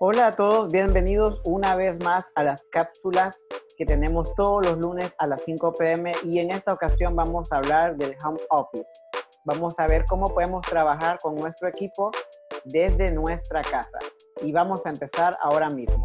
Hola a todos, bienvenidos una vez más a las cápsulas que tenemos todos los lunes a las 5 pm y en esta ocasión vamos a hablar del home office. Vamos a ver cómo podemos trabajar con nuestro equipo desde nuestra casa y vamos a empezar ahora mismo.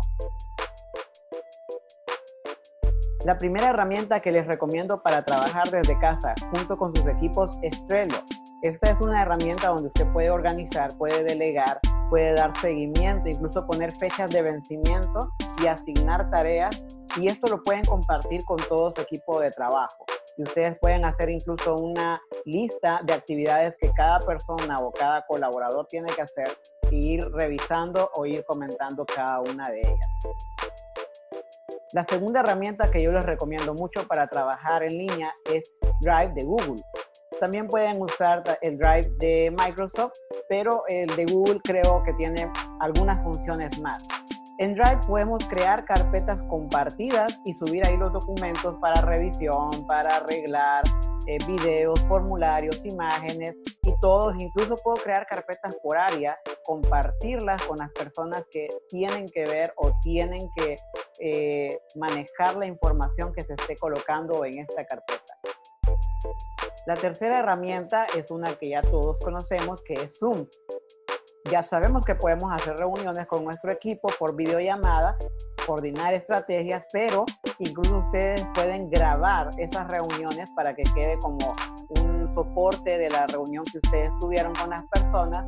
La primera herramienta que les recomiendo para trabajar desde casa junto con sus equipos es Trello. Esta es una herramienta donde usted puede organizar, puede delegar, puede dar seguimiento, incluso poner fechas de vencimiento y asignar tareas. Y esto lo pueden compartir con todo su equipo de trabajo. Y ustedes pueden hacer incluso una lista de actividades que cada persona o cada colaborador tiene que hacer e ir revisando o ir comentando cada una de ellas. La segunda herramienta que yo les recomiendo mucho para trabajar en línea es Drive de Google. También pueden usar el Drive de Microsoft, pero el de Google creo que tiene algunas funciones más. En Drive podemos crear carpetas compartidas y subir ahí los documentos para revisión, para arreglar eh, videos, formularios, imágenes y todos. Incluso puedo crear carpetas por área, compartirlas con las personas que tienen que ver o tienen que eh, manejar la información que se esté colocando en esta carpeta. La tercera herramienta es una que ya todos conocemos, que es Zoom. Ya sabemos que podemos hacer reuniones con nuestro equipo por videollamada, coordinar estrategias, pero incluso ustedes pueden grabar esas reuniones para que quede como un soporte de la reunión que ustedes tuvieron con las personas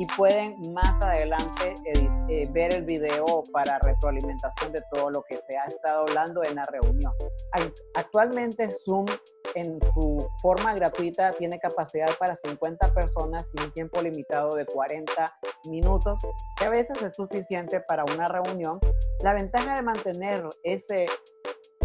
y pueden más adelante eh, ver el video para retroalimentación de todo lo que se ha estado hablando en la reunión. Actualmente Zoom en su forma gratuita tiene capacidad para 50 personas y un tiempo limitado de 40 minutos, que a veces es suficiente para una reunión. La ventaja de mantener ese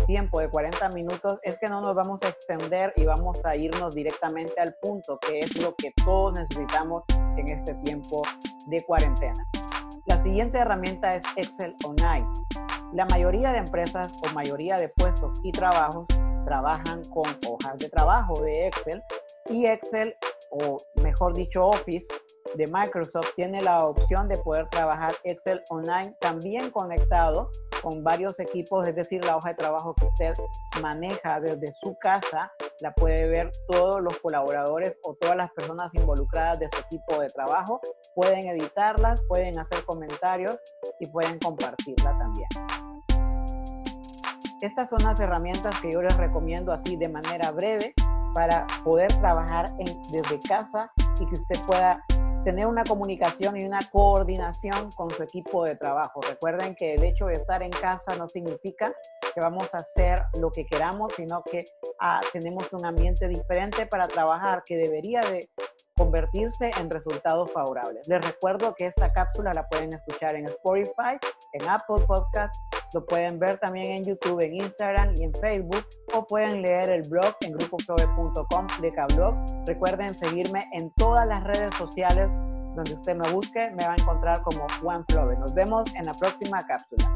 tiempo de 40 minutos es que no nos vamos a extender y vamos a irnos directamente al punto, que es lo que todos necesitamos en este tiempo de cuarentena. La siguiente herramienta es Excel Online. La mayoría de empresas o mayoría de puestos y trabajos trabajan con hojas de trabajo de Excel y Excel, o mejor dicho Office de Microsoft, tiene la opción de poder trabajar Excel online también conectado con varios equipos, es decir, la hoja de trabajo que usted maneja desde su casa, la puede ver todos los colaboradores o todas las personas involucradas de su equipo de trabajo, pueden editarlas, pueden hacer comentarios y pueden compartirla también. Estas son las herramientas que yo les recomiendo así de manera breve para poder trabajar desde casa y que usted pueda tener una comunicación y una coordinación con su equipo de trabajo. Recuerden que el hecho de estar en casa no significa que vamos a hacer lo que queramos, sino que ah, tenemos un ambiente diferente para trabajar que debería de convertirse en resultados favorables. Les recuerdo que esta cápsula la pueden escuchar en Spotify, en Apple Podcast, lo pueden ver también en YouTube, en Instagram y en Facebook o pueden leer el blog en grupoprove.com, blog. Recuerden seguirme en todas las redes sociales donde usted me busque, me va a encontrar como Juan Flove. Nos vemos en la próxima cápsula.